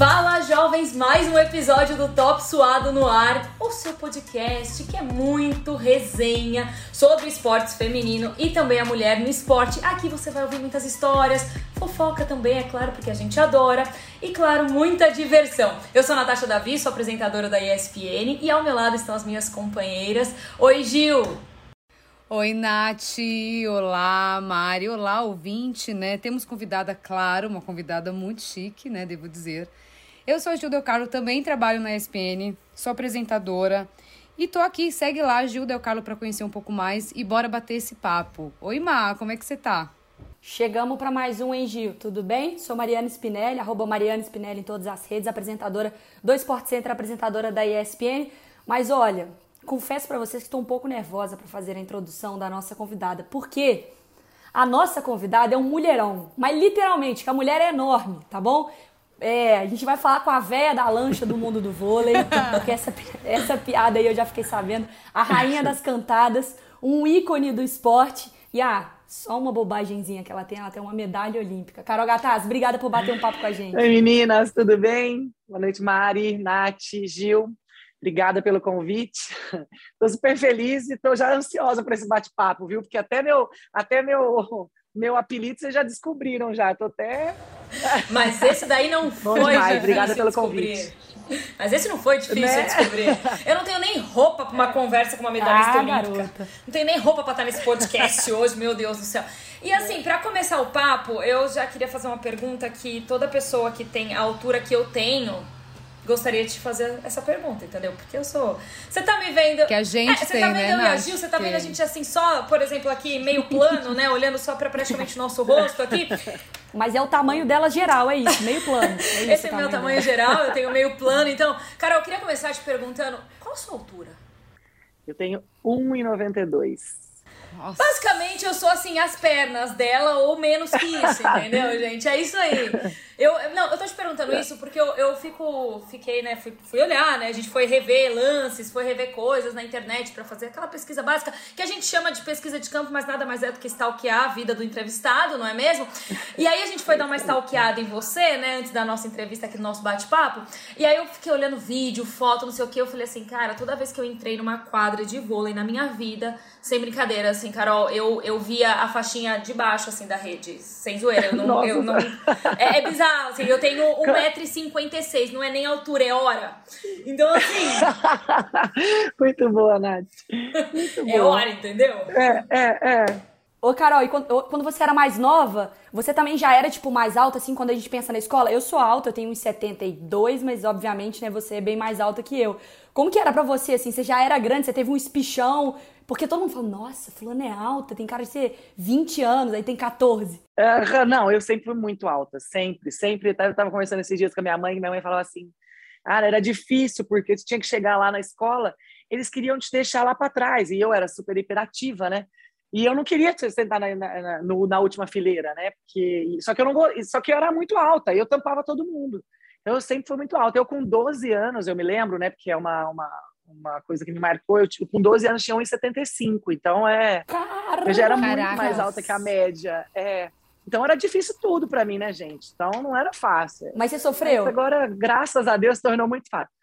Fala, jovens! Mais um episódio do Top Suado no Ar, o seu podcast que é muito resenha sobre esportes feminino e também a mulher no esporte. Aqui você vai ouvir muitas histórias, fofoca também, é claro, porque a gente adora, e claro, muita diversão. Eu sou Natasha Davi, sou apresentadora da ESPN e ao meu lado estão as minhas companheiras. Oi, Gil! Oi, Nath. Olá, Mari. Olá, ouvinte, né? Temos convidada, claro, uma convidada muito chique, né? Devo dizer. Eu sou a Gil Carlo, também trabalho na ESPN, sou apresentadora. E tô aqui, segue lá, Gil Del Carlo, para conhecer um pouco mais e bora bater esse papo. Oi, Má, como é que você tá? Chegamos para mais um, hein, Gil? Tudo bem? Sou Mariana Spinelli, arroba Mariana Spinelli em todas as redes, apresentadora do Sport Center, apresentadora da ESPN. Mas olha, confesso para vocês que estou um pouco nervosa para fazer a introdução da nossa convidada, porque a nossa convidada é um mulherão, mas literalmente, que a mulher é enorme, tá bom? É, a gente vai falar com a véia da lancha do mundo do vôlei, porque essa, essa piada aí eu já fiquei sabendo. A rainha das cantadas, um ícone do esporte. E ah, só uma bobagemzinha que ela tem, ela tem uma medalha olímpica. Carol Gataz, obrigada por bater um papo com a gente. Oi meninas, tudo bem? Boa noite Mari, Nath, Gil. Obrigada pelo convite. Estou super feliz e estou já ansiosa para esse bate-papo, viu? Porque até meu, até meu, meu apelido vocês já descobriram já. Estou até mas esse daí não foi demais, Obrigada pelo convite. Mas esse não foi difícil né? de descobrir. Eu não tenho nem roupa para uma conversa com uma medalhista ah, olímpica. Garota. Não tenho nem roupa para estar nesse podcast hoje, meu Deus do céu. E assim, para começar o papo, eu já queria fazer uma pergunta que toda pessoa que tem a altura que eu tenho gostaria de te fazer essa pergunta, entendeu? Porque eu sou. Você tá me vendo. Que a gente é, você tem, tá vendo né, eu e a Gil, você tá vendo a gente assim, só, por exemplo, aqui, meio plano, né? Olhando só pra praticamente o nosso rosto aqui. Mas é o tamanho dela geral, é isso, meio plano. É isso, Esse é meu tamanho dela. geral, eu tenho meio plano. Então, Carol, eu queria começar te perguntando: qual a sua altura? Eu tenho 1,92. Nossa. Basicamente, eu sou assim, as pernas dela ou menos que isso, entendeu, gente? É isso aí. Eu, não, eu tô te perguntando isso porque eu, eu fico, fiquei, né, fui, fui olhar, né, a gente foi rever lances, foi rever coisas na internet para fazer aquela pesquisa básica que a gente chama de pesquisa de campo, mas nada mais é do que stalkear a vida do entrevistado, não é mesmo? E aí a gente foi dar uma stalkeada em você, né, antes da nossa entrevista aqui no nosso bate-papo, e aí eu fiquei olhando vídeo, foto, não sei o que, eu falei assim, cara, toda vez que eu entrei numa quadra de vôlei na minha vida, sem brincadeira, assim, Carol, eu, eu via a faixinha de baixo, assim, da rede, sem zoeira, eu não... Eu não é, é bizarro assim, eu tenho 1,56m, não é nem altura, é hora. Então, assim. Muito boa, Nath. Muito é hora, entendeu? É, é, é. Ô, Carol, e quando, quando, você era mais nova, você também já era, tipo, mais alta, assim, quando a gente pensa na escola? Eu sou alta, eu tenho 1,72, mas, obviamente, né, você é bem mais alta que eu. Como que era pra você, assim? Você já era grande, você teve um espichão, porque todo mundo fala, nossa, fulano é alta, tem cara de ser 20 anos, aí tem 14. Uh, não, eu sempre fui muito alta, sempre, sempre. Eu tava conversando esses dias com a minha mãe, e minha mãe falava assim, cara, era difícil, porque você tinha que chegar lá na escola, eles queriam te deixar lá para trás, e eu era super hiperativa, né? E eu não queria sentar na, na, na, última fileira, né? Porque, só, que eu não, só que eu era muito alta, e eu tampava todo mundo. Então, eu sempre fui muito alta. Eu, com 12 anos, eu me lembro, né? Porque é uma, uma, uma coisa que me marcou. Eu, tipo, com 12 anos, tinha 1,75. Então, é. Caramba, eu já era muito caracas. mais alta que a média. É. Então, era difícil tudo para mim, né, gente? Então, não era fácil. Mas você sofreu? Mas agora, graças a Deus, tornou muito fácil.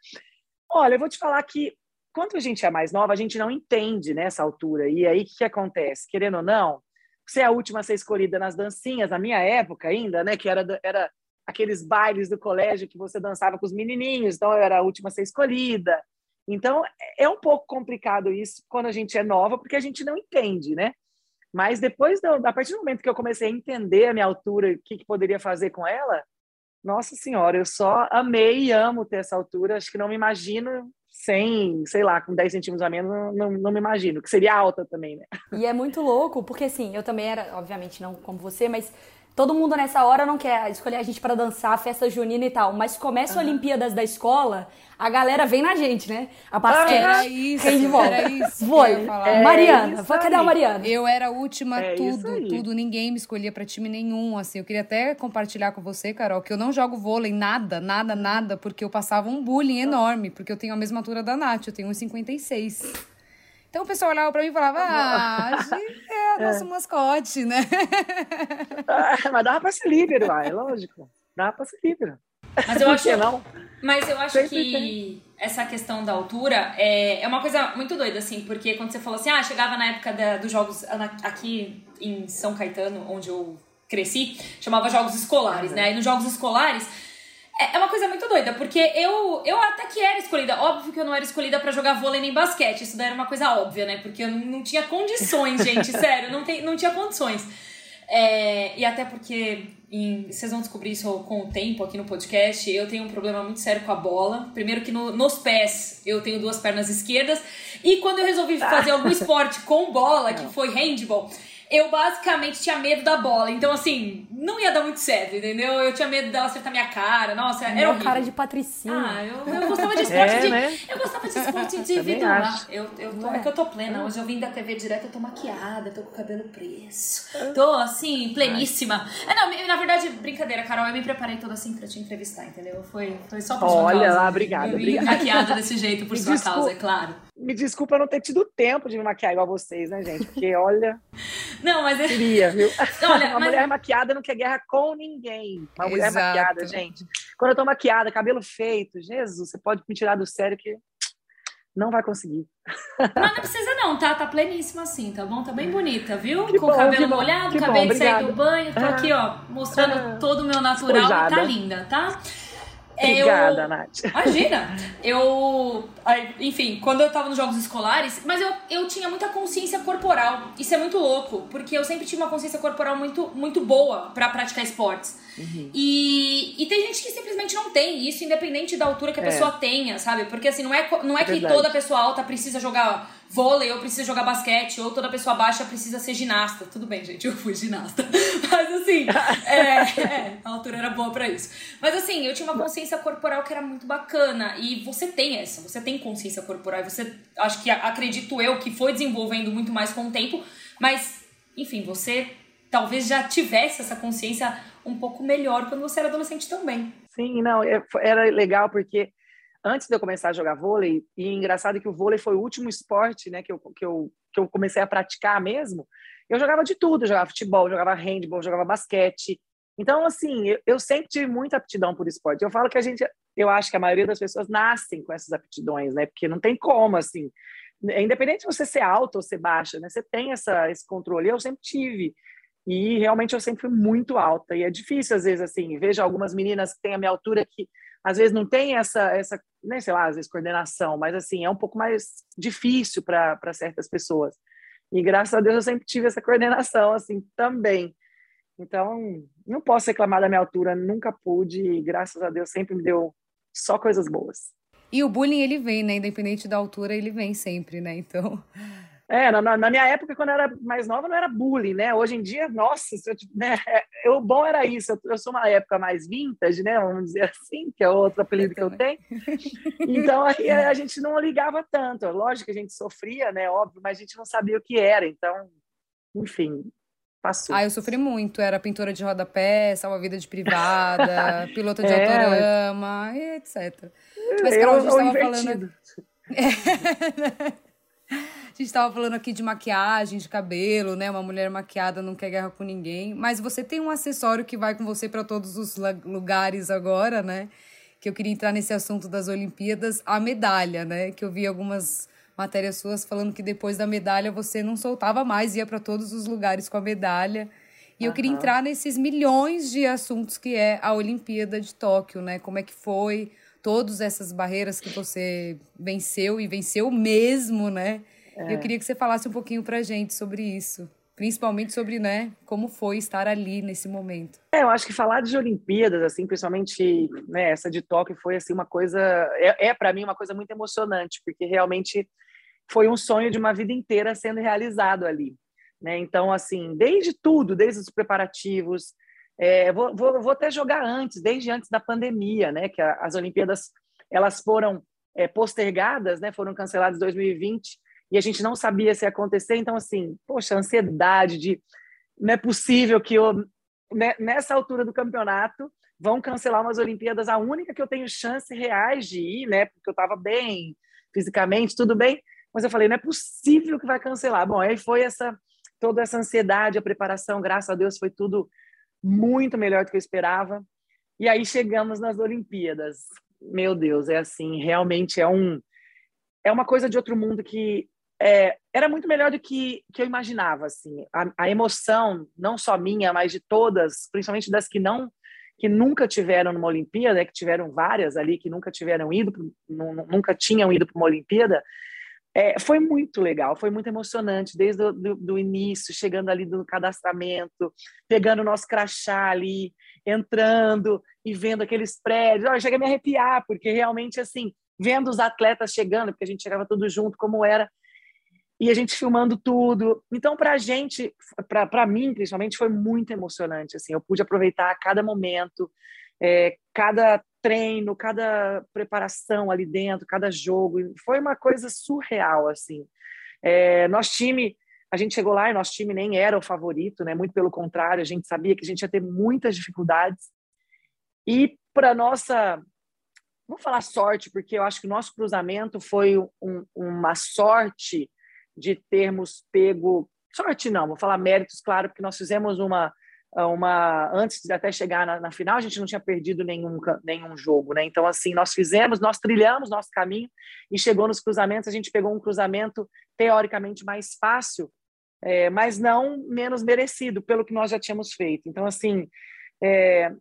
Olha, eu vou te falar que quando a gente é mais nova, a gente não entende nessa altura. E aí, o que, que acontece? Querendo ou não, você é a última a ser escolhida nas dancinhas, na minha época ainda, né? Que era, era aqueles bailes do colégio que você dançava com os menininhos, então eu era a última a ser escolhida. Então, é um pouco complicado isso quando a gente é nova, porque a gente não entende, né? Mas depois, do, a partir do momento que eu comecei a entender a minha altura, o que, que poderia fazer com ela, nossa senhora, eu só amei e amo ter essa altura. Acho que não me imagino sem, sei lá, com 10 centímetros a menos, não, não, não, me imagino, que seria alta também, né? E é muito louco, porque assim, eu também era, obviamente não como você, mas todo mundo nessa hora não quer escolher a gente para dançar, festa junina e tal, mas começa uhum. Olimpíadas da escola, a galera vem na gente, né? A basquete, era isso, de volta. Era isso Vôlei, é Mariana, isso cadê a Mariana? Eu era a última, é tudo, tudo, ninguém me escolhia para time nenhum, assim, eu queria até compartilhar com você, Carol, que eu não jogo vôlei, nada, nada, nada, porque eu passava um bullying enorme, porque eu tenho a mesma altura da Nath, eu tenho 1,56. Então o pessoal olhava pra mim e falava, ah, é o nosso é. mascote, né? Ah, mas dava pra ser líbero, ah, é lógico. Dava pra ser líbero. Mas eu acho, não? Mas eu acho Sempre que tem. essa questão da altura é, é uma coisa muito doida, assim, porque quando você falou assim, ah, chegava na época da, dos jogos aqui em São Caetano, onde eu cresci, chamava jogos escolares, uhum. né? E nos jogos escolares é, é uma coisa muito doida, porque eu, eu até que era escolhida. Óbvio que eu não era escolhida para jogar vôlei nem basquete. Isso daí era uma coisa óbvia, né? Porque eu não tinha condições, gente. sério, não, tem, não tinha condições. É, e até porque em, vocês vão descobrir isso com o tempo aqui no podcast. Eu tenho um problema muito sério com a bola. Primeiro que no, nos pés eu tenho duas pernas esquerdas. E quando eu resolvi fazer algum esporte com bola, que foi handball, eu basicamente tinha medo da bola. Então, assim, não ia dar muito certo, entendeu? Eu tinha medo dela acertar minha cara. Nossa, era Meu cara de patricinha. Ah, eu, eu gostava de esporte é, de. Né? Eu gostava de esporte individual. Eu, eu tô, é. é que eu tô plena. Hoje eu vim da TV direto, eu tô maquiada, tô com o cabelo preso. Tô assim, pleníssima. É, não, na verdade, brincadeira, Carol, eu me preparei toda assim pra te entrevistar, entendeu? Foi, foi só por Olha causa. lá, obrigada. Eu vim maquiada desse jeito por sua desculpa, causa, é claro. Me desculpa não ter tido tempo de me maquiar igual vocês, né, gente? Porque, olha. Não, mas. É... Queria, viu? Olha, uma mas... mulher maquiada não quer guerra com ninguém. Uma Exato. mulher maquiada, gente. Quando eu tô maquiada, cabelo feito, Jesus, você pode me tirar do sério que não vai conseguir. Não, não precisa não, tá? Tá pleníssima assim, tá bom? Tá bem bonita, viu? Que Com o cabelo molhado, acabei bom, de sair do banho, tô aqui, ó, mostrando ah, todo o meu natural e tá linda, tá? Obrigada, eu, Nath. Imagina! Eu. Enfim, quando eu tava nos jogos escolares, mas eu, eu tinha muita consciência corporal. Isso é muito louco, porque eu sempre tive uma consciência corporal muito, muito boa para praticar esportes. Uhum. E, e tem gente que simplesmente não tem, isso independente da altura que a é. pessoa tenha, sabe? Porque assim, não é, não é, é que toda pessoa alta precisa jogar vôlei ou precisa jogar basquete, ou toda pessoa baixa precisa ser ginasta. Tudo bem, gente, eu fui ginasta. Mas assim, é, é, a altura era boa para isso. Mas assim, eu tinha uma consciência corporal que era muito bacana. E você tem essa, você tem consciência corporal. E você, acho que acredito eu, que foi desenvolvendo muito mais com o tempo. Mas, enfim, você talvez já tivesse essa consciência um pouco melhor quando você era adolescente também. Sim, não, é, era legal porque antes de eu começar a jogar vôlei, e engraçado que o vôlei foi o último esporte né, que, eu, que, eu, que eu comecei a praticar mesmo, eu jogava de tudo, eu jogava futebol, jogava handball, jogava basquete. Então, assim, eu, eu, sempre tive muita aptidão por esporte. Eu falo que a gente, eu acho que a maioria das pessoas nascem com essas aptidões, né? Porque não tem como, assim, independente de você ser alto ou ser baixa, né? Você tem essa, esse controle. Eu sempre tive. E realmente eu sempre fui muito alta. E é difícil, às vezes, assim, vejo algumas meninas que têm a minha altura que às vezes não tem essa, essa nem sei lá, às vezes coordenação, mas assim, é um pouco mais difícil para certas pessoas. E graças a Deus eu sempre tive essa coordenação, assim, também. Então, não posso reclamar da minha altura, nunca pude, e graças a Deus sempre me deu só coisas boas. E o bullying, ele vem, né? Independente da altura, ele vem sempre, né? Então, é, na, na, minha época, quando eu era mais nova, não era bullying, né? Hoje em dia, nossa, eu, né? o bom era isso. Eu, eu, sou uma época mais vintage, né? Vamos dizer assim, que é outro apelido que eu tenho. Então, aí a gente não ligava tanto. Lógico que a gente sofria, né? Óbvio, mas a gente não sabia o que era. Então, enfim, passou. Ah, eu sofri muito. Era pintora de rodapé, salva-vida de privada, piloto de é. autorama, etc. Mas, Carol, a gente estava falando... A gente estava falando aqui de maquiagem, de cabelo, né? Uma mulher maquiada não quer guerra com ninguém. Mas você tem um acessório que vai com você para todos os lugares agora, né? Que eu queria entrar nesse assunto das Olimpíadas, a medalha, né? Que eu vi algumas matérias suas falando que depois da medalha você não soltava mais, ia para todos os lugares com a medalha. E uhum. eu queria entrar nesses milhões de assuntos que é a Olimpíada de Tóquio, né? Como é que foi, todas essas barreiras que você venceu e venceu mesmo, né? É. Eu queria que você falasse um pouquinho pra gente sobre isso. Principalmente sobre, né, como foi estar ali nesse momento. É, eu acho que falar de Olimpíadas, assim, principalmente né, essa de Tóquio, foi assim uma coisa, é, é para mim uma coisa muito emocionante, porque realmente foi um sonho de uma vida inteira sendo realizado ali. Né? Então, assim, desde tudo, desde os preparativos, é, vou, vou, vou, até jogar antes, desde antes da pandemia, né? Que a, as Olimpíadas elas foram é, postergadas, né? Foram canceladas em 2020 e a gente não sabia se ia acontecer. Então, assim, poxa, ansiedade de não é possível que eu, né, nessa altura do campeonato vão cancelar umas Olimpíadas, a única que eu tenho chance reais de ir, né? Porque eu estava bem fisicamente, tudo bem. Mas eu falei, não é possível que vai cancelar. Bom, aí foi essa toda essa ansiedade, a preparação, graças a Deus, foi tudo muito melhor do que eu esperava. E aí chegamos nas Olimpíadas. Meu Deus, é assim, realmente é um é uma coisa de outro mundo que é, era muito melhor do que, que eu imaginava assim. A, a, emoção, não só minha, mas de todas, principalmente das que não que nunca tiveram numa Olimpíada, que tiveram várias ali que nunca tiveram ido, nunca tinham ido para uma Olimpíada, é, foi muito legal, foi muito emocionante, desde o do, início, chegando ali do cadastramento, pegando o nosso crachá ali, entrando e vendo aqueles prédios. Olha, chega a me arrepiar, porque realmente, assim, vendo os atletas chegando, porque a gente chegava tudo junto, como era, e a gente filmando tudo. Então, para a gente, para mim, principalmente, foi muito emocionante. Assim, eu pude aproveitar cada momento, é, cada treino, cada preparação ali dentro, cada jogo. Foi uma coisa surreal, assim. É, nosso time, a gente chegou lá e nosso time nem era o favorito, né? Muito pelo contrário, a gente sabia que a gente ia ter muitas dificuldades. E para nossa, vou falar sorte, porque eu acho que o nosso cruzamento foi um, uma sorte de termos pego sorte não, vou falar méritos, claro, porque nós fizemos uma uma antes de até chegar na, na, final a gente não tinha perdido nenhum nenhum jogo né? Então assim nós fizemos nós trilhamos nosso caminho e chegou nos cruzamentos a gente pegou um cruzamento teoricamente mais fácil é, mas não menos merecido pelo que nós já tínhamos feito. Então assim é,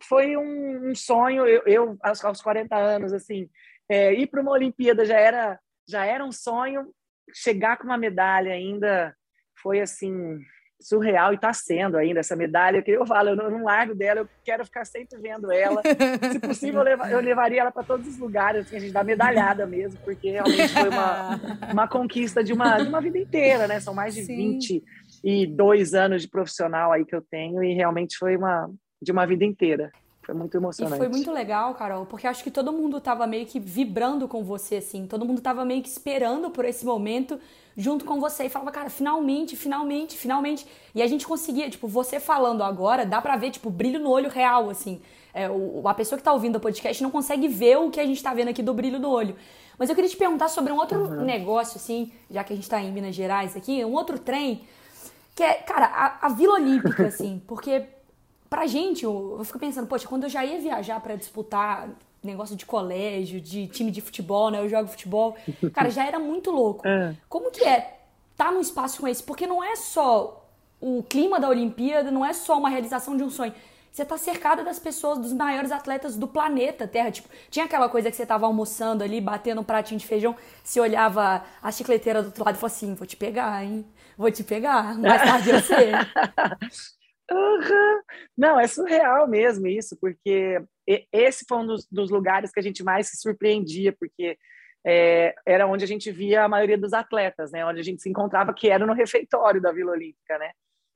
foi um, um sonho eu, eu, aos, aos 40 anos assim é, ir para uma Olimpíada já era já era um sonho chegar com uma medalha ainda foi assim surreal e está sendo ainda essa medalha que eu falo, eu não, eu não, largo dela, eu quero ficar sempre vendo ela. Se possível, eu, levar, eu levaria ela para todos os lugares, assim, a gente dá medalhada mesmo, porque realmente foi uma, uma conquista de uma, de uma vida inteira, né? São mais de Sim. 22 anos de profissional aí que eu tenho e realmente foi uma de uma vida inteira. Foi muito emocionante. E foi muito legal, Carol, porque acho que todo mundo tava meio que vibrando com você, assim. Todo mundo tava meio que esperando por esse momento junto com você e falava, cara, finalmente, finalmente, finalmente. E a gente conseguia, tipo, você falando agora, dá pra ver, tipo, brilho no olho real, assim. É, o, a pessoa que tá ouvindo o podcast não consegue ver o que a gente tá vendo aqui do brilho no olho. Mas eu queria te perguntar sobre um outro uhum. negócio, assim, já que a gente tá em Minas Gerais aqui, um outro trem, que é, cara, a, a Vila Olímpica, assim, porque pra gente, eu, eu fico pensando, poxa, quando eu já ia viajar para disputar negócio de colégio, de time de futebol, né? Eu jogo futebol. Cara, já era muito louco. É. Como que é estar tá num espaço como esse? Porque não é só o clima da Olimpíada, não é só uma realização de um sonho. Você tá cercada das pessoas, dos maiores atletas do planeta Terra. Tipo, tinha aquela coisa que você tava almoçando ali, batendo um pratinho de feijão, se olhava a chicleteira do outro lado e falou assim: vou te pegar, hein? Vou te pegar. Mais tarde eu sei. Uhum. Não, é surreal mesmo isso, porque esse foi um dos, dos lugares que a gente mais se surpreendia, porque é, era onde a gente via a maioria dos atletas, né? Onde a gente se encontrava, que era no refeitório da Vila Olímpica, né?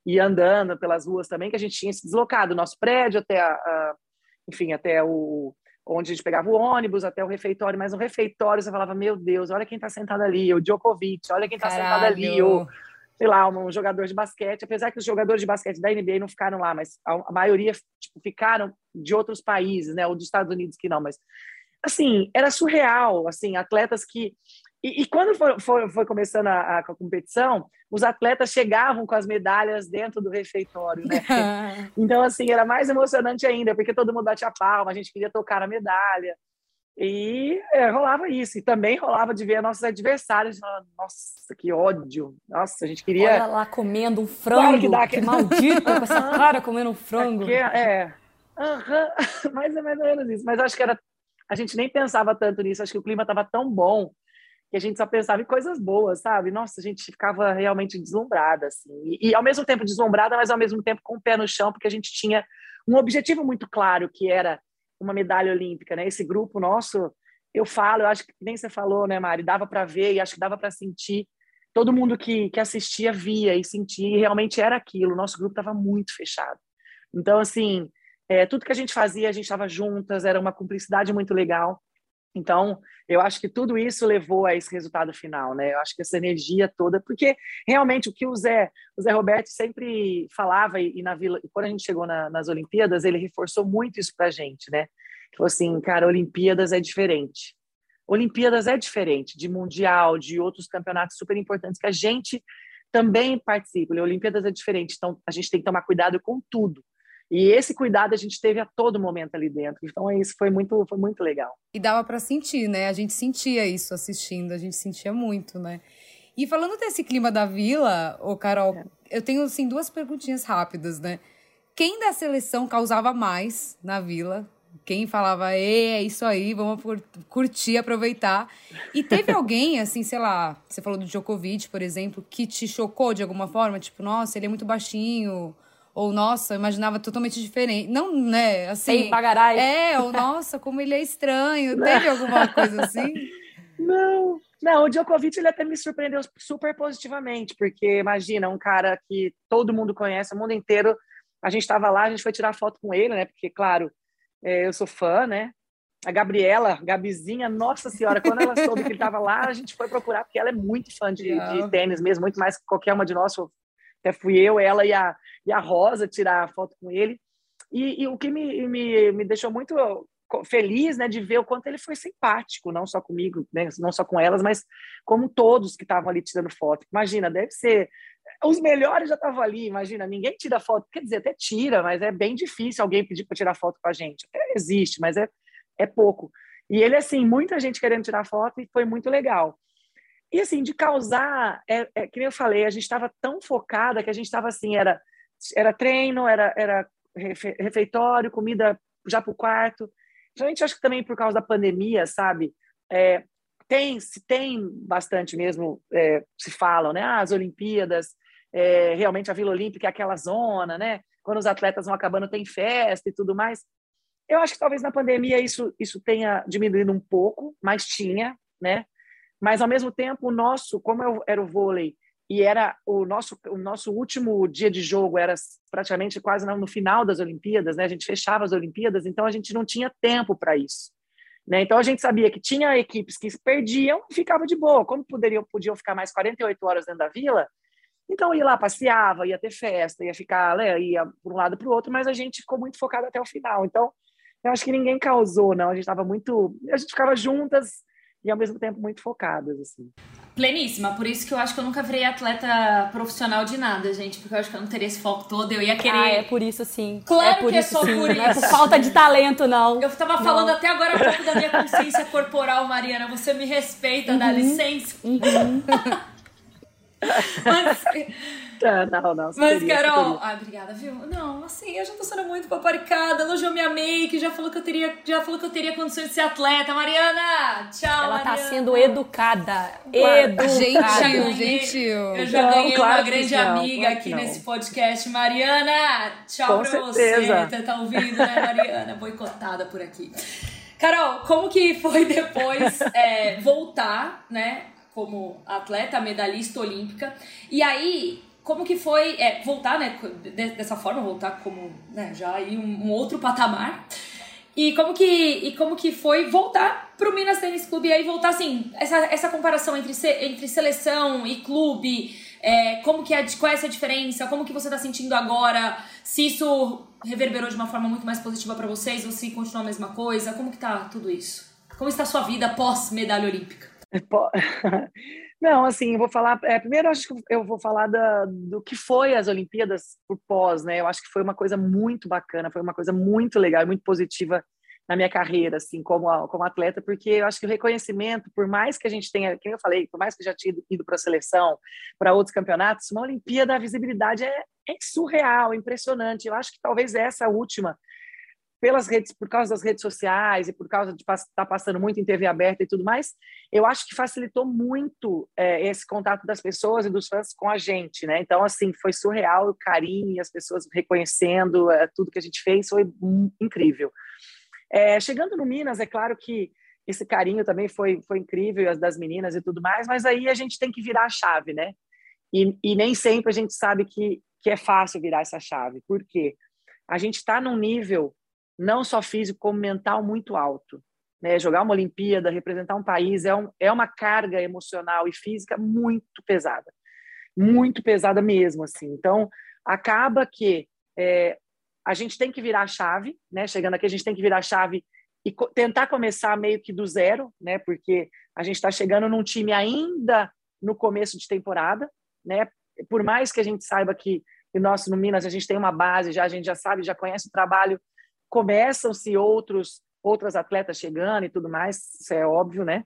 E andando pelas ruas também, que a gente tinha se deslocado, nosso prédio até a, a enfim, até o onde a gente pegava o ônibus, até o refeitório, mas no refeitório você falava, meu Deus, olha quem está sentado ali, o Djokovic, olha quem está sentado ali, o sei lá, um jogador de basquete, apesar que os jogadores de basquete da NBA não ficaram lá, mas a, maioria tipo, ficaram de outros países, né, ou dos Estados Unidos que não, mas assim, era surreal, assim, atletas que e, e quando foi, foi, foi começando a, a, competição, os atletas chegavam com as medalhas dentro do refeitório, né? então, assim, era mais emocionante ainda, porque todo mundo batia palma, a gente queria tocar a medalha. E é, rolava isso. E também rolava de ver nossos adversários. Nossa, que ódio. Nossa, a gente queria. Olha lá comendo um frango. Claro que, dá, que maldito com essa cara comendo um frango. Aqui, é. Uhum. mais ou menos isso. Mas acho que era. A gente nem pensava tanto nisso. Acho que o clima estava tão bom que a gente só pensava em coisas boas, sabe? Nossa, a gente ficava realmente deslumbrada, assim. E, e ao mesmo tempo deslumbrada, mas ao mesmo tempo com o pé no chão, porque a gente tinha um objetivo muito claro, que era uma medalha olímpica, né? Esse grupo nosso, eu falo, eu acho que nem você falou, né, Mari? Dava para ver e acho que dava para sentir. Todo mundo que, que assistia via e sentia, e realmente era aquilo. Nosso grupo estava muito fechado. Então, assim, é, tudo que a gente fazia, a gente estava juntas, era uma cumplicidade muito legal. Então, eu acho que tudo isso levou a esse resultado final, né? Eu acho que essa energia toda, porque realmente o que o Zé, o Zé Roberto sempre falava e, e na Vila, quando a gente chegou na, nas Olimpíadas, ele reforçou muito isso para a gente, né? Falou assim, cara, Olimpíadas é diferente. Olimpíadas é diferente de mundial, de outros campeonatos super importantes que a gente também participa. Né? Olimpíadas é diferente, então a gente tem que tomar cuidado com tudo. E esse cuidado a gente teve a todo momento ali dentro. Então isso foi muito, foi muito legal. E dava para sentir, né? A gente sentia isso assistindo, a gente sentia muito, né? E falando desse clima da vila, ô Carol, é. eu tenho assim duas perguntinhas rápidas, né? Quem da seleção causava mais na vila? Quem falava, é isso aí, vamos curtir, aproveitar. E teve alguém, assim, sei lá, você falou do Djokovic, por exemplo, que te chocou de alguma forma? Tipo, nossa, ele é muito baixinho, ou, nossa, eu imaginava totalmente diferente. Não, né, assim... Sem pagarai. É, ou, nossa, como ele é estranho. Teve alguma coisa assim? Não, não, o Djokovic ele até me surpreendeu super positivamente, porque imagina, um cara que todo mundo conhece, o mundo inteiro, a gente estava lá, a gente foi tirar foto com ele, né, porque, claro, é, eu sou fã, né, a Gabriela, Gabizinha, nossa senhora, quando ela soube que ele estava lá, a gente foi procurar, porque ela é muito fã de, de tênis mesmo, muito mais que qualquer uma de nós, até fui eu, ela e a, e a Rosa tirar a foto com ele. E, e o que me, me, me deixou muito feliz né, de ver o quanto ele foi simpático, não só comigo, né, não só com elas, mas como todos que estavam ali tirando foto. Imagina, deve ser. Os melhores já estavam ali, imagina, ninguém tira foto, quer dizer, até tira, mas é bem difícil alguém pedir para tirar foto com a gente. Existe, mas é, é pouco. E ele, assim, muita gente querendo tirar foto e foi muito legal. E assim, de causar, é, é, que nem eu falei, a gente estava tão focada que a gente estava assim, era, era treino, era, era refeitório, comida já para o quarto. Gente acha que também por causa da pandemia, sabe? É, tem, se tem bastante mesmo, é, se falam, né? Ah, as Olimpíadas, é, realmente a Vila Olímpica é aquela zona, né? Quando os atletas vão acabando tem festa e tudo mais. Eu acho que talvez na pandemia isso, isso tenha diminuído um pouco, mas tinha, né? Mas, ao mesmo tempo, o nosso, como eu, era o vôlei, e era o nosso, o nosso último dia de jogo, era praticamente quase no final das Olimpíadas, né? A gente fechava as Olimpíadas, então a gente não tinha tempo para isso. Né? Então a gente sabia que tinha equipes que perdiam e ficava de boa. Como poderiam, podiam ficar mais 48 horas dentro da vila, então ia lá, passeava, ia ter festa, ia ficar, né, ia por um lado para o outro, mas a gente ficou muito focado até o final. Então eu acho que ninguém causou, não. A gente estava muito. A gente ficava juntas, e ao mesmo tempo muito focadas, assim. Pleníssima, por isso que eu acho que eu nunca virei atleta profissional de nada, gente, porque eu acho que eu não teria esse foco todo, eu ia querer... Ah, é por isso sim. Claro é por que isso, é só sim. por isso. Não é por falta de talento, não. Eu tava falando não. até agora um pouco da minha consciência corporal, Mariana, você me respeita, uhum. dá licença. Uhum. Mas... Tá, não, não. Mas, Carol, ah, obrigada, viu? Não, assim, eu já tô sendo muito paparicada, elogiou minha make, já falou que eu teria, já falou que eu teria condições de ser atleta. Mariana, tchau, Ela tá Mariana. tá sendo educada. Educada. Gentil, gentil. Eu já não, ganhei claro uma grande não, amiga claro aqui nesse podcast. Mariana, tchau Com pra certeza. você. Você tá ouvindo, né, Mariana? Boicotada por aqui. Carol, como que foi depois é, voltar, né, como atleta, medalhista olímpica? E aí, como que foi é, voltar, né, dessa forma, voltar como, né, já aí um, um, outro patamar. E como que e como que foi voltar pro Minas Tênis Clube e aí voltar assim, essa, essa comparação entre, entre seleção e clube, é, como que é, qual é essa diferença, como que você tá sentindo agora, se isso reverberou de uma forma muito mais positiva para vocês ou se continua a mesma coisa, como que tá tudo isso? Como está a sua vida pós medalha olímpica? Não, assim, eu vou falar. É, primeiro, acho que eu vou falar da, do que foi as Olimpíadas por pós, né? Eu acho que foi uma coisa muito bacana, foi uma coisa muito legal, muito positiva na minha carreira, assim, como, como atleta, porque eu acho que o reconhecimento, por mais que a gente tenha, como eu falei, por mais que eu já tinha ido para a seleção, para outros campeonatos, uma Olimpíada, a visibilidade é, é surreal, impressionante. Eu acho que talvez essa última pelas redes, por causa das redes sociais e por causa de estar tá passando muito em TV aberta e tudo mais, eu acho que facilitou muito é, esse contato das pessoas e dos fãs com a gente, né? Então, assim, foi surreal o carinho e as pessoas reconhecendo é, tudo que a gente fez, foi incrível. É, chegando no Minas, é claro que esse carinho também foi, foi incrível, as das meninas e tudo mais, mas aí a gente tem que virar a chave, né? E, e nem sempre a gente sabe que, que é fácil virar essa chave. Por quê? A gente está num nível não só físico, como mental muito alto. Né? Jogar uma Olimpíada, representar um país, é, um, é uma carga emocional e física muito pesada. Muito pesada mesmo, assim. Então, acaba que é, a gente tem que virar a chave, né? Chegando aqui, a gente tem que virar a chave e co tentar começar meio que do zero, né? Porque a gente está chegando num time ainda no começo de temporada, né? Por mais que a gente saiba que nós no Minas a gente tem uma base, já a gente já sabe, já conhece o trabalho, começam-se outros outras atletas chegando e tudo mais, isso é óbvio, né?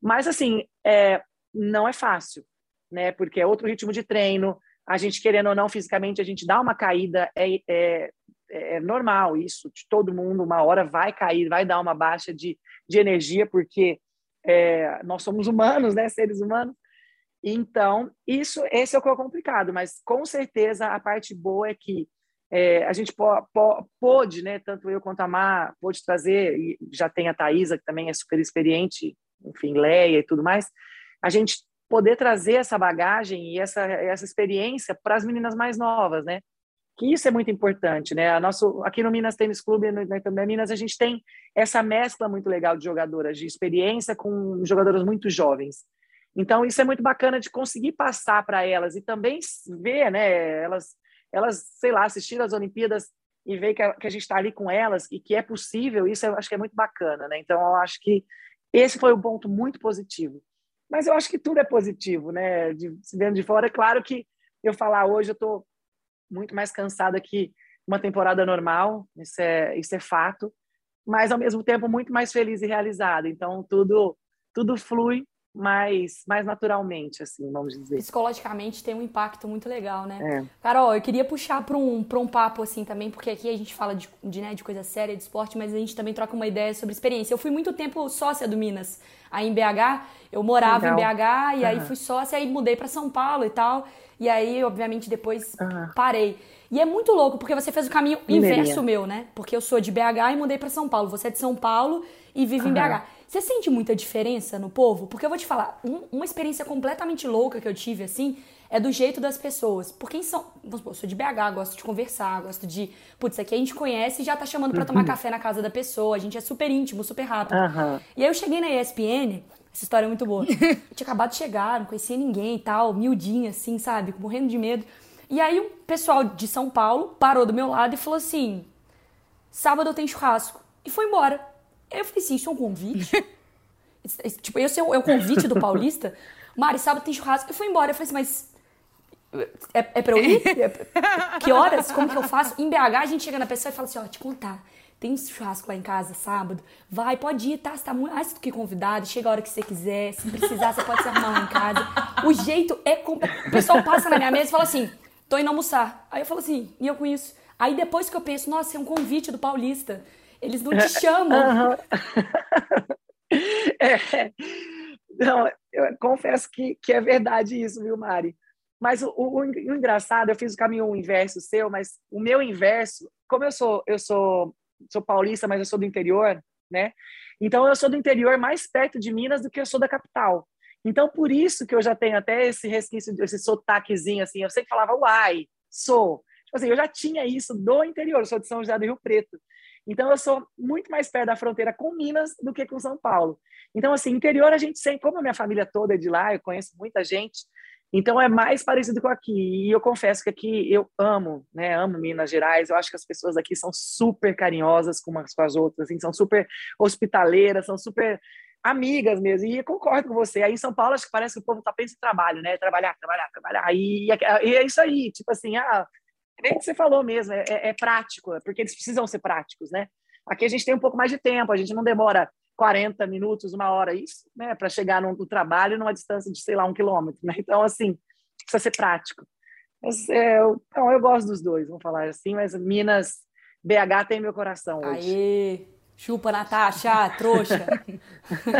Mas assim, é, não é fácil, né? Porque é outro ritmo de treino, a gente querendo ou não fisicamente a gente dá uma caída, é, é, é normal isso, de todo mundo, uma hora vai cair, vai dar uma baixa de, de energia, porque é, nós somos humanos, né? Seres humanos. Então, isso, esse é o que é complicado, mas com certeza a parte boa é que é, a gente pôde, né, tanto eu quanto a Mar, pôde trazer, e já tem a Thaisa, que também é super experiente, enfim, Leia e tudo mais, a gente poder trazer essa bagagem e essa, essa experiência para as meninas mais novas, né? Que isso é muito importante, né? A nosso, aqui no Minas Tênis Clube, no, no Minas, a gente tem essa mescla muito legal de jogadoras de experiência com jogadoras muito jovens. Então, isso é muito bacana de conseguir passar para elas e também ver, né? Elas, elas, sei lá, assistir às Olimpíadas e ver que a, que a gente está ali com elas e que é possível, isso eu acho que é muito bacana, né? Então, eu acho que esse foi um ponto muito positivo. Mas eu acho que tudo é positivo, né? De, se vendo de fora, é claro que eu falar hoje, eu estou muito mais cansada que uma temporada normal, isso é, isso é fato, mas ao mesmo tempo muito mais feliz e realizada. Então, tudo, tudo flui mais, mais naturalmente, assim, vamos dizer. Psicologicamente tem um impacto muito legal, né? É. Carol, eu queria puxar para um, um papo, assim, também, porque aqui a gente fala de, de, né, de coisa séria, de esporte, mas a gente também troca uma ideia sobre experiência. Eu fui muito tempo sócia do Minas, aí em BH, eu morava legal. em BH, e uhum. aí fui sócia, aí mudei para São Paulo e tal, e aí, obviamente, depois uhum. parei. E é muito louco, porque você fez o caminho inverso meu, né? Porque eu sou de BH e mudei para São Paulo. Você é de São Paulo e vive uhum. em BH. Você sente muita diferença no povo? Porque eu vou te falar, um, uma experiência completamente louca que eu tive, assim, é do jeito das pessoas. Porque em São... Vamos supor, eu sou de BH, gosto de conversar, gosto de... Putz, aqui a gente conhece e já tá chamando pra tomar uhum. café na casa da pessoa. A gente é super íntimo, super rápido. Uhum. E aí eu cheguei na ESPN... Essa história é muito boa. Eu tinha acabado de chegar, não conhecia ninguém e tal, miudinha, assim, sabe? Morrendo de medo. E aí o pessoal de São Paulo parou do meu lado e falou assim: sábado tem churrasco. E foi embora. Eu falei assim, isso é um convite? tipo, esse é o, é o convite do paulista. Mari, sábado tem churrasco. Eu fui embora. Eu falei assim, mas é, é pra eu ir? É, que horas? Como que eu faço? Em BH, a gente chega na pessoa e fala assim, ó, te contar. Tem um churrasco lá em casa sábado. Vai, pode ir, tá? Você tá muito mais do que convidado. Chega a hora que você quiser. Se precisar, você pode se arrumar lá em casa. O jeito é... O pessoal passa na minha mesa e fala assim, tô indo almoçar. Aí eu falo assim, e eu com isso? Aí depois que eu penso, nossa, é um convite do paulista. Eles não te chamam. Uhum. é, não, eu confesso que, que é verdade isso, viu, Mari? Mas o, o, o, engraçado, eu fiz o caminho inverso seu, mas o meu inverso, como eu sou, eu sou, sou paulista, mas eu sou do interior, né? Então eu sou do interior mais perto de Minas do que eu sou da capital. Então por isso que eu já tenho até esse resquício, esse sotaquezinho assim. Eu sempre falava uai, sou. Tipo assim, eu já tinha isso do interior, eu sou de São José do Rio Preto. Então, eu sou muito mais perto da fronteira com Minas do que com São Paulo. Então, assim, interior a gente sempre, como a minha família toda é de lá, eu conheço muita gente, então é mais parecido com aqui. E eu confesso que aqui eu amo, né? Amo Minas Gerais. Eu acho que as pessoas aqui são super carinhosas com umas com as outras, assim, são super hospitaleiras, são super amigas mesmo. E concordo com você. Aí em São Paulo acho que parece que o povo tá pensando em trabalho, né? Trabalhar, trabalhar, trabalhar. E, e é isso aí, tipo assim, ah, bem que você falou mesmo, é, é, é prático, é porque eles precisam ser práticos, né? Aqui a gente tem um pouco mais de tempo, a gente não demora 40 minutos, uma hora, isso, né? Para chegar no, no, trabalho numa distância de, sei lá, um quilômetro, né? Então, assim, precisa ser prático. Mas, é, eu, então, eu gosto dos dois, vamos falar assim, mas Minas, BH tem meu coração hoje. Aê! Chupa, Natasha, trouxa.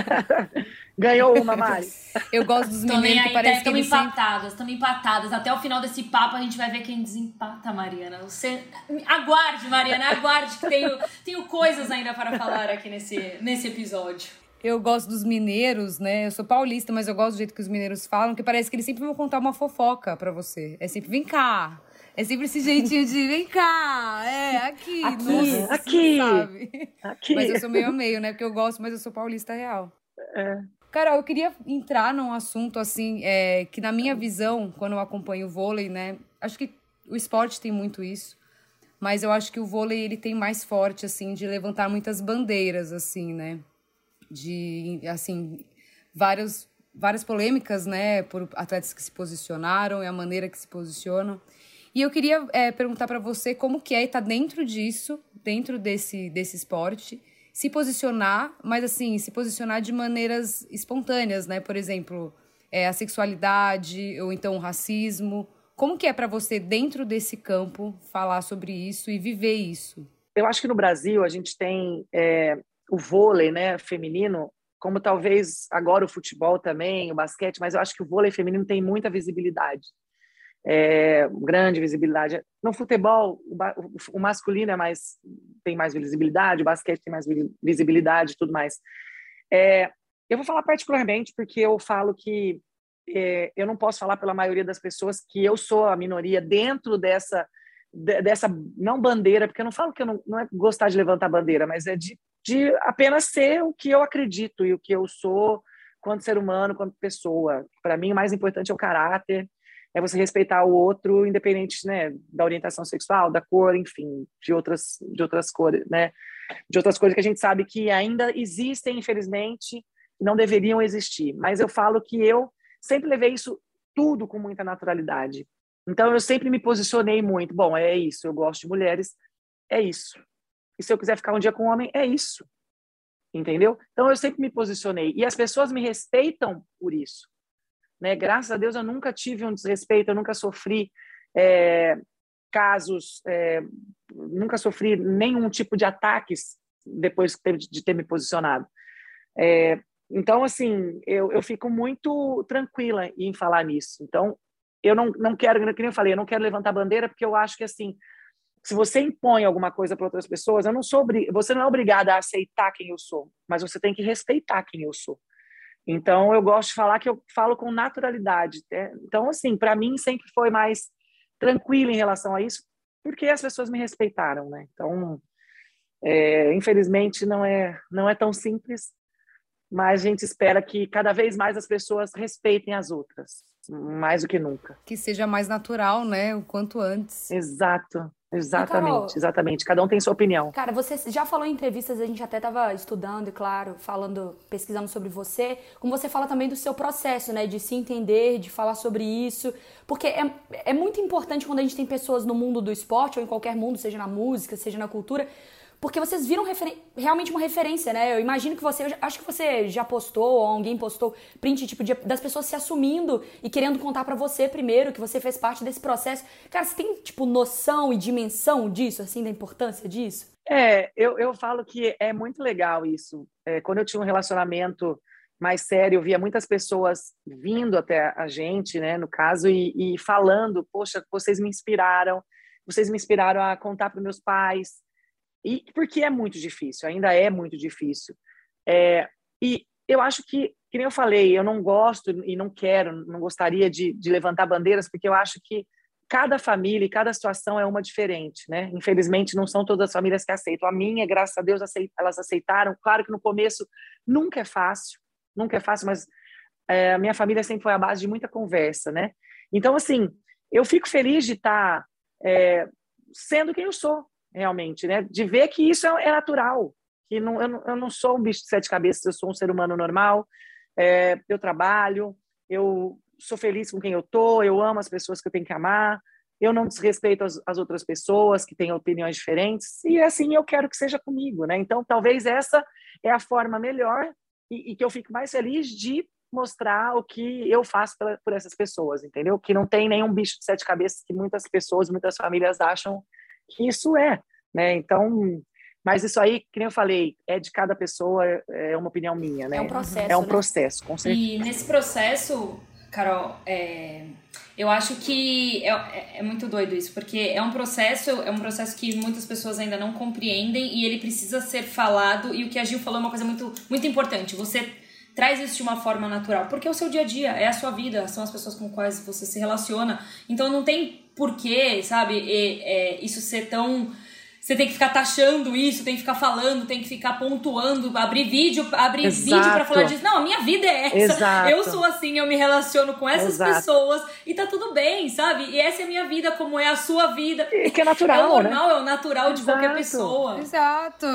Ganhou uma, Mari. Eu gosto dos meninos que parece que empatadas, estão empatadas. Até o final desse papo a gente vai ver quem desempata, Mariana. Você aguarde, Mariana, aguarde que tenho, tenho coisas ainda para falar aqui nesse, nesse episódio. Eu gosto dos mineiros, né? Eu sou paulista, mas eu gosto do jeito que os mineiros falam, que parece que eles sempre vão contar uma fofoca para você. É sempre, vem cá, é sempre esse jeitinho de vem cá, é, aqui, aqui, nossa, aqui, sabe? aqui. Mas eu sou meio a meio, né? Porque eu gosto, mas eu sou paulista real. É. Carol, eu queria entrar num assunto assim, é, que na minha visão, quando eu acompanho o vôlei, né? Acho que o esporte tem muito isso, mas eu acho que o vôlei ele tem mais forte, assim, de levantar muitas bandeiras, assim, né? De, assim, vários, várias polêmicas, né? Por atletas que se posicionaram e a maneira que se posicionam. E eu queria é, perguntar para você como que é estar tá dentro disso, dentro desse, desse esporte, se posicionar, mas assim, se posicionar de maneiras espontâneas, né? Por exemplo, é, a sexualidade ou então o racismo. Como que é para você, dentro desse campo, falar sobre isso e viver isso? Eu acho que no Brasil a gente tem é, o vôlei né, feminino, como talvez agora o futebol também, o basquete, mas eu acho que o vôlei feminino tem muita visibilidade é, grande visibilidade. No futebol, o, o, masculino é mais tem mais visibilidade, o basquete tem mais visibilidade, tudo mais. É, eu vou falar particularmente porque eu falo que é, eu não posso falar pela maioria das pessoas que eu sou a minoria dentro dessa dessa não bandeira, porque eu não falo que eu não, não é gostar de levantar bandeira, mas é de, de apenas ser o que eu acredito e o que eu sou quanto ser humano, quanto pessoa. Para mim, o mais importante é o caráter é você respeitar o outro, independente né, da orientação sexual, da cor, enfim, de outras, de outras cores, né? De outras coisas que a gente sabe que ainda existem, infelizmente, não deveriam existir. Mas eu falo que eu sempre levei isso tudo com muita naturalidade. Então eu sempre me posicionei muito. Bom, é isso. Eu gosto de mulheres, é isso. E se eu quiser ficar um dia com um homem, é isso. Entendeu? Então eu sempre me posicionei e as pessoas me respeitam por isso. Né? Graças a Deus eu nunca tive um desrespeito, eu nunca sofri é, casos, é, nunca sofri nenhum tipo de ataques depois de ter me posicionado. É, então, assim, eu, eu fico muito tranquila em falar nisso. Então, eu não, não quero, como eu falei, eu não quero levantar bandeira porque eu acho que, assim, se você impõe alguma coisa para outras pessoas, eu não sou, você não é obrigada a aceitar quem eu sou, mas você tem que respeitar quem eu sou. Então, eu gosto de falar que eu falo com naturalidade. Né? Então, assim, para mim sempre foi mais tranquilo em relação a isso, porque as pessoas me respeitaram, né? Então, é, infelizmente, não é, não é tão simples, mas a gente espera que cada vez mais as pessoas respeitem as outras, mais do que nunca. Que seja mais natural, né? O quanto antes. Exato. Exatamente, Carol, exatamente. Cada um tem sua opinião. Cara, você já falou em entrevistas, a gente até estava estudando, e claro, falando, pesquisando sobre você, como você fala também do seu processo, né? De se entender, de falar sobre isso. Porque é, é muito importante quando a gente tem pessoas no mundo do esporte, ou em qualquer mundo, seja na música, seja na cultura, porque vocês viram realmente uma referência, né? Eu imagino que você, acho que você já postou, ou alguém postou print tipo de, das pessoas se assumindo e querendo contar para você primeiro que você fez parte desse processo. Cara, você tem tipo noção e dimensão disso, assim, da importância disso? É, eu, eu falo que é muito legal isso. É, quando eu tinha um relacionamento mais sério, eu via muitas pessoas vindo até a gente, né, no caso, e, e falando, poxa, vocês me inspiraram, vocês me inspiraram a contar para meus pais, e porque é muito difícil, ainda é muito difícil. É, e eu acho que, que nem eu falei, eu não gosto e não quero, não gostaria de, de levantar bandeiras, porque eu acho que cada família e cada situação é uma diferente, né? Infelizmente, não são todas as famílias que aceitam. A minha, graças a Deus, elas aceitaram. Claro que no começo nunca é fácil, nunca é fácil, mas é, a minha família sempre foi a base de muita conversa, né? Então, assim, eu fico feliz de estar é, sendo quem eu sou, realmente, né? De ver que isso é, é natural, que não, eu, não, eu não sou um bicho de sete cabeças, eu sou um ser humano normal, é, eu trabalho, eu sou feliz com quem eu tô, eu amo as pessoas que eu tenho que amar, eu não desrespeito as, as outras pessoas que têm opiniões diferentes, e assim eu quero que seja comigo, né? Então, talvez essa é a forma melhor e, e que eu fico mais feliz de mostrar o que eu faço pela, por essas pessoas, entendeu? Que não tem nenhum bicho de sete cabeças que muitas pessoas, muitas famílias acham que isso é, né? Então, mas isso aí, que nem eu falei, é de cada pessoa, é uma opinião minha, né? É um processo. É um né? processo, com certeza. E nesse processo, Carol, é, eu acho que é, é, é, muito doido isso, porque é um processo, é um processo que muitas pessoas ainda não compreendem e ele precisa ser falado. E o que a Gil falou é uma coisa muito, muito importante. Você traz isso de uma forma natural, porque é o seu dia a dia, é a sua vida, são as pessoas com quais você se relaciona. Então não tem porquê, sabe, e, é, isso ser tão você tem que ficar taxando isso, tem que ficar falando, tem que ficar pontuando, abrir vídeo, abrir Exato. vídeo para falar disso. Não, a minha vida é essa. Exato. Eu sou assim, eu me relaciono com essas Exato. pessoas e tá tudo bem, sabe? E essa é a minha vida, como é a sua vida. E que é É natural, o né? normal, é o natural de qualquer pessoa. Exato.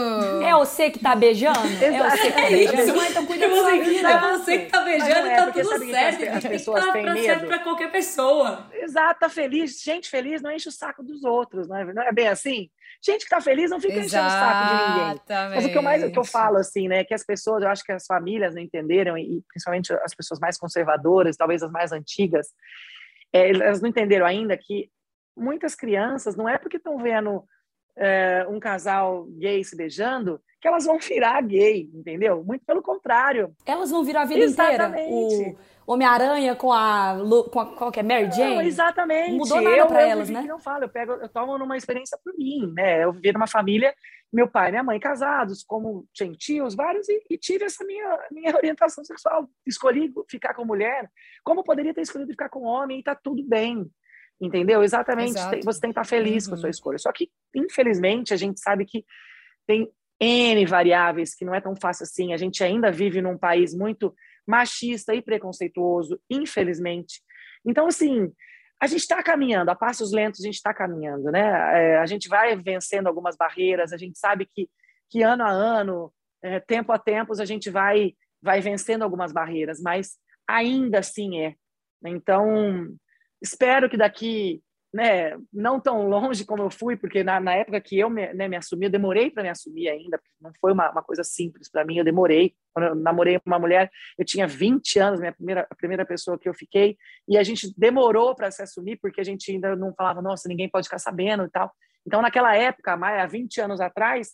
É você que tá beijando? É você que tá É beijando? isso. Mas então cuida É da sua você, vida. é você que tá beijando e é, tá tudo certo. as- as tem que pessoas estar têm pra medo. certo pra qualquer pessoa. Exato, tá feliz. Gente feliz não enche o saco dos outros, não é, não é bem assim? Gente que tá feliz não fica enchendo o saco de ninguém. Mas o que eu mais o que eu falo assim, né, que as pessoas, eu acho que as famílias não entenderam e principalmente as pessoas mais conservadoras, talvez as mais antigas, é, elas não entenderam ainda que muitas crianças não é porque estão vendo é, um casal gay se beijando que elas vão virar gay, entendeu? Muito pelo contrário. Elas vão virar a vida Exatamente. inteira. O Homem-Aranha com a, com a. Qual que é? Mary Não, Jane? exatamente. Mudou nada eu, pra eu elas, né? não falo, eu pego, eu tomo numa experiência por mim, né? Eu vivi numa família, meu pai e minha mãe casados, como gentios, vários, e, e tive essa minha, minha orientação sexual. Escolhi ficar com mulher, como poderia ter escolhido ficar com homem, e tá tudo bem. Entendeu? Exatamente. Tem- você tem que estar feliz com a Uhum. sua escolha. Só que, infelizmente, a gente sabe que tem N variáveis que não é tão fácil assim. A gente ainda vive num país muito machista e preconceituoso, infelizmente. Então, assim, a gente está caminhando, a passos lentos a gente está caminhando, né? É, a gente vai vencendo algumas barreiras, a gente sabe que, que ano a ano, é, tempo a tempos, a gente vai, vai vencendo algumas barreiras, mas ainda assim é. Então, espero que daqui, né, não tão longe como eu fui, porque na, na época que eu me, né, me assumi, eu demorei para me assumir ainda, porque não foi uma, uma coisa simples para mim, eu demorei. Quando eu namorei uma mulher, eu tinha 20 anos, minha primeira, a primeira pessoa que eu fiquei, e a gente demorou para se assumir, porque a gente ainda não falava, nossa, ninguém pode ficar sabendo e tal. Então, naquela época, há 20 anos atrás,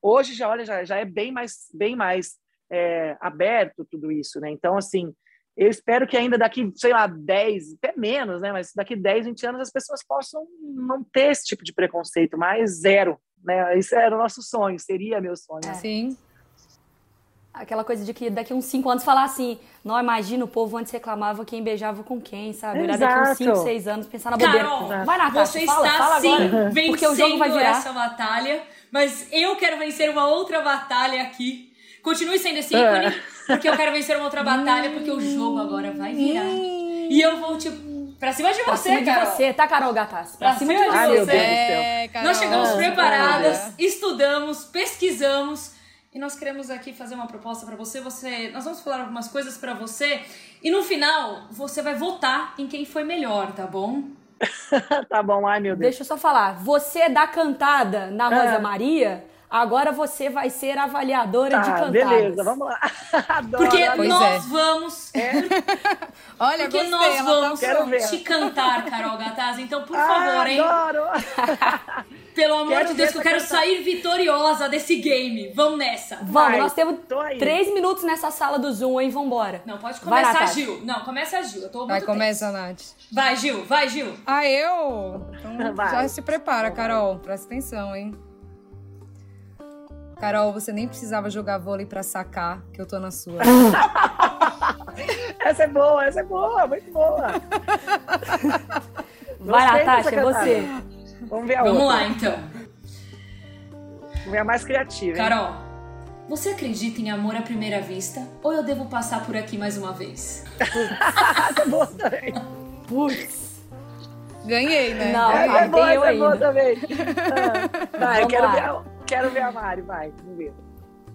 hoje já, olha, já, já é bem mais, bem mais é, aberto tudo isso, né? Então, assim, eu espero que ainda daqui, sei lá, 10, até menos, né? Mas daqui 10, 20 anos as pessoas possam não ter esse tipo de preconceito, mais zero, né? Isso era o nosso sonho, seria meu sonho. É. Sim. Aquela coisa de que daqui uns 5 anos falar assim, não imagina o povo antes reclamava quem beijava com quem, sabe? Olhar daqui uns 5, Exato. 6 anos pensar na bobeira. Carol, Vai, Natasha, você fala, está fala sim agora. vencendo Porque o jogo vai virar. essa batalha, mas eu quero vencer uma outra batalha aqui. Continue sendo esse É. ícone, porque eu quero vencer uma outra batalha, porque o jogo agora vai virar. E eu vou, tipo, pra cima de Pra você, cima de Carol. você, tá, Carol Gatas? Pra, Pra cima de cima de você. Deus do céu. É, Carol. Nós chegamos Ah, preparadas, olha. estudamos, pesquisamos e nós queremos aqui fazer uma proposta pra você. Você, nós vamos falar algumas coisas pra você e no final você vai votar em quem foi melhor, tá bom? tá bom, ai meu Deus. Deixa eu só falar. Você dá cantada na Rosa Ah. Maria, agora você vai ser avaliadora de Tá, cantadas. beleza, vamos lá. Adoro, Porque. Pois nós é. vamos, Olha, porque gostei. nós tá vamos ver. te cantar, Carol Gataz. Então, por Ah, favor, hein? Adoro. Pelo amor Quero de Deus, que eu quero cantada. sair vitoriosa desse game. Vamos nessa. Vamos, Vai, nós temos três minutos nessa sala do Zoom, hein? Vambora. Não, pode Vai, começar, Natasha. Gil. Não, começa a Gil. Eu tô muito Vai, começa, Nath. Vai, Gil. Vai, Gil. Ah, eu? Então Vai. já se prepara, Carol. Presta atenção, hein? Carol, você nem precisava jogar vôlei pra sacar, que eu tô na sua. Essa é boa, essa é boa, muito boa. Vai, Natasha, dessa é você. Vamos ver a Vamos outra. lá, então. Vamos ver a mais criativa. hein? Carol, você acredita em amor à primeira vista ou eu devo passar por aqui mais uma vez? Essa é boa também. Putz. Ganhei, né? Não, Ganhei. Essa é boa, eu é boa ainda. também. Ah, Vai, Vamos quero lá. ver, a, quero ver a Mari, vai, vamos ver.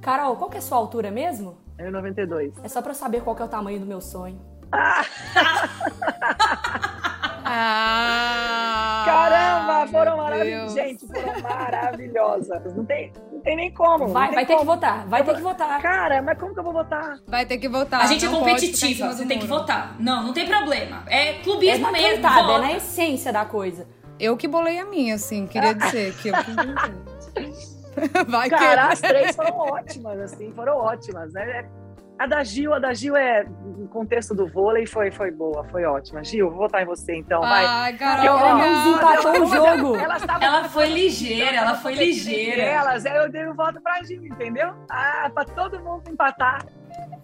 Carol, qual que é a sua altura mesmo? É 92. É só pra eu saber qual que é o tamanho do meu sonho. Ah! Caramba, foram maravilhosas. Gente, foram maravilhosas. Não tem, não tem nem como. Vai, tem vai ter que votar, vai Eu ter vou- que votar. Cara, mas como que eu vou votar? Vai ter que votar. a gente é não competitiva, cima você tem que votar. Não, não tem problema. É É clubismo na mesmo. cantada, é na essência da coisa. Eu que bolei a minha, assim, queria dizer que eu que. Vai Cara, que as três foram ótimas, assim, foram ótimas, né? A da Gil, a da Gil é, no contexto do vôlei, foi, foi boa, foi ótima. Gil, vou votar em você então, vai. Ai, Eu- Carol, ela obrigada. desempatou o jogo. Elas estavam Ela foi ligeira, ela foi ligeira. Elas, eu dei um voto pra Gil, entendeu? Ah, pra todo mundo empatar.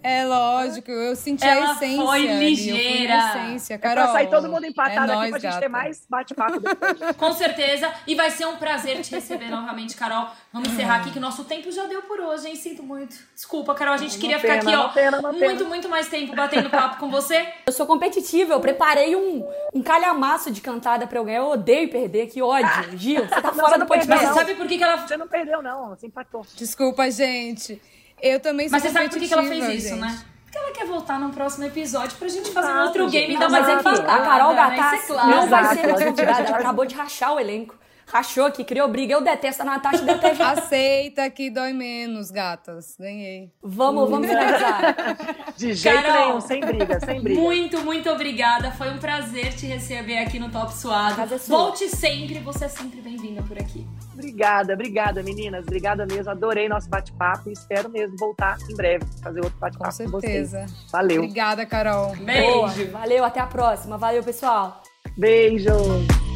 É lógico, eu senti Ela a essência. foi ali, ligeira. na essência, É Carol. pra sair todo mundo empatado é aqui nóis, pra gente gata. ter mais bate-papo depois. Com certeza. E vai ser um prazer te receber novamente, Carol. Vamos encerrar aqui que nosso tempo já deu por hoje, hein? Sinto muito. Desculpa, Carol. A gente Uma queria pena, ficar aqui, ó, pena, muito, pena. muito mais tempo batendo papo com você. Eu sou competitiva, eu preparei um, um calhamaço de cantada pra eu ganhar. Eu odeio perder, que ódio. Gil, você tá Não, fora você do podcast. sabe por que, que ela. Você não perdeu, não. Você empatou. Desculpa, gente. Eu também sou Mas você sabe por que, ela fez isso, gente. né? Porque ela quer voltar no próximo episódio pra gente fazer um Exato, outro game gente. da Não, mas é mais que a Carol né? Gattas Isso é claro. não vai ser a gente- retirada. a gente Ela acabou de rachar o elenco. Rachou aqui, criou briga. Eu detesto a Natasha, detesto. Aceita que dói menos, gatas. Ganhei. Vamos, vamos finalizar. De jeito Carol, nenhum, sem briga, sem briga. Muito, muito obrigada. Foi um prazer te receber aqui no Top Suado. Volte sempre, você é sempre bem-vinda por aqui. Obrigada, obrigada, meninas. Obrigada mesmo. Adorei nosso bate-papo e espero mesmo voltar em breve, fazer outro Com bate-papo com, vocês. certeza. Valeu. Obrigada, Carol. Boa. Beijo. Valeu, até a próxima. Valeu, pessoal. Beijo.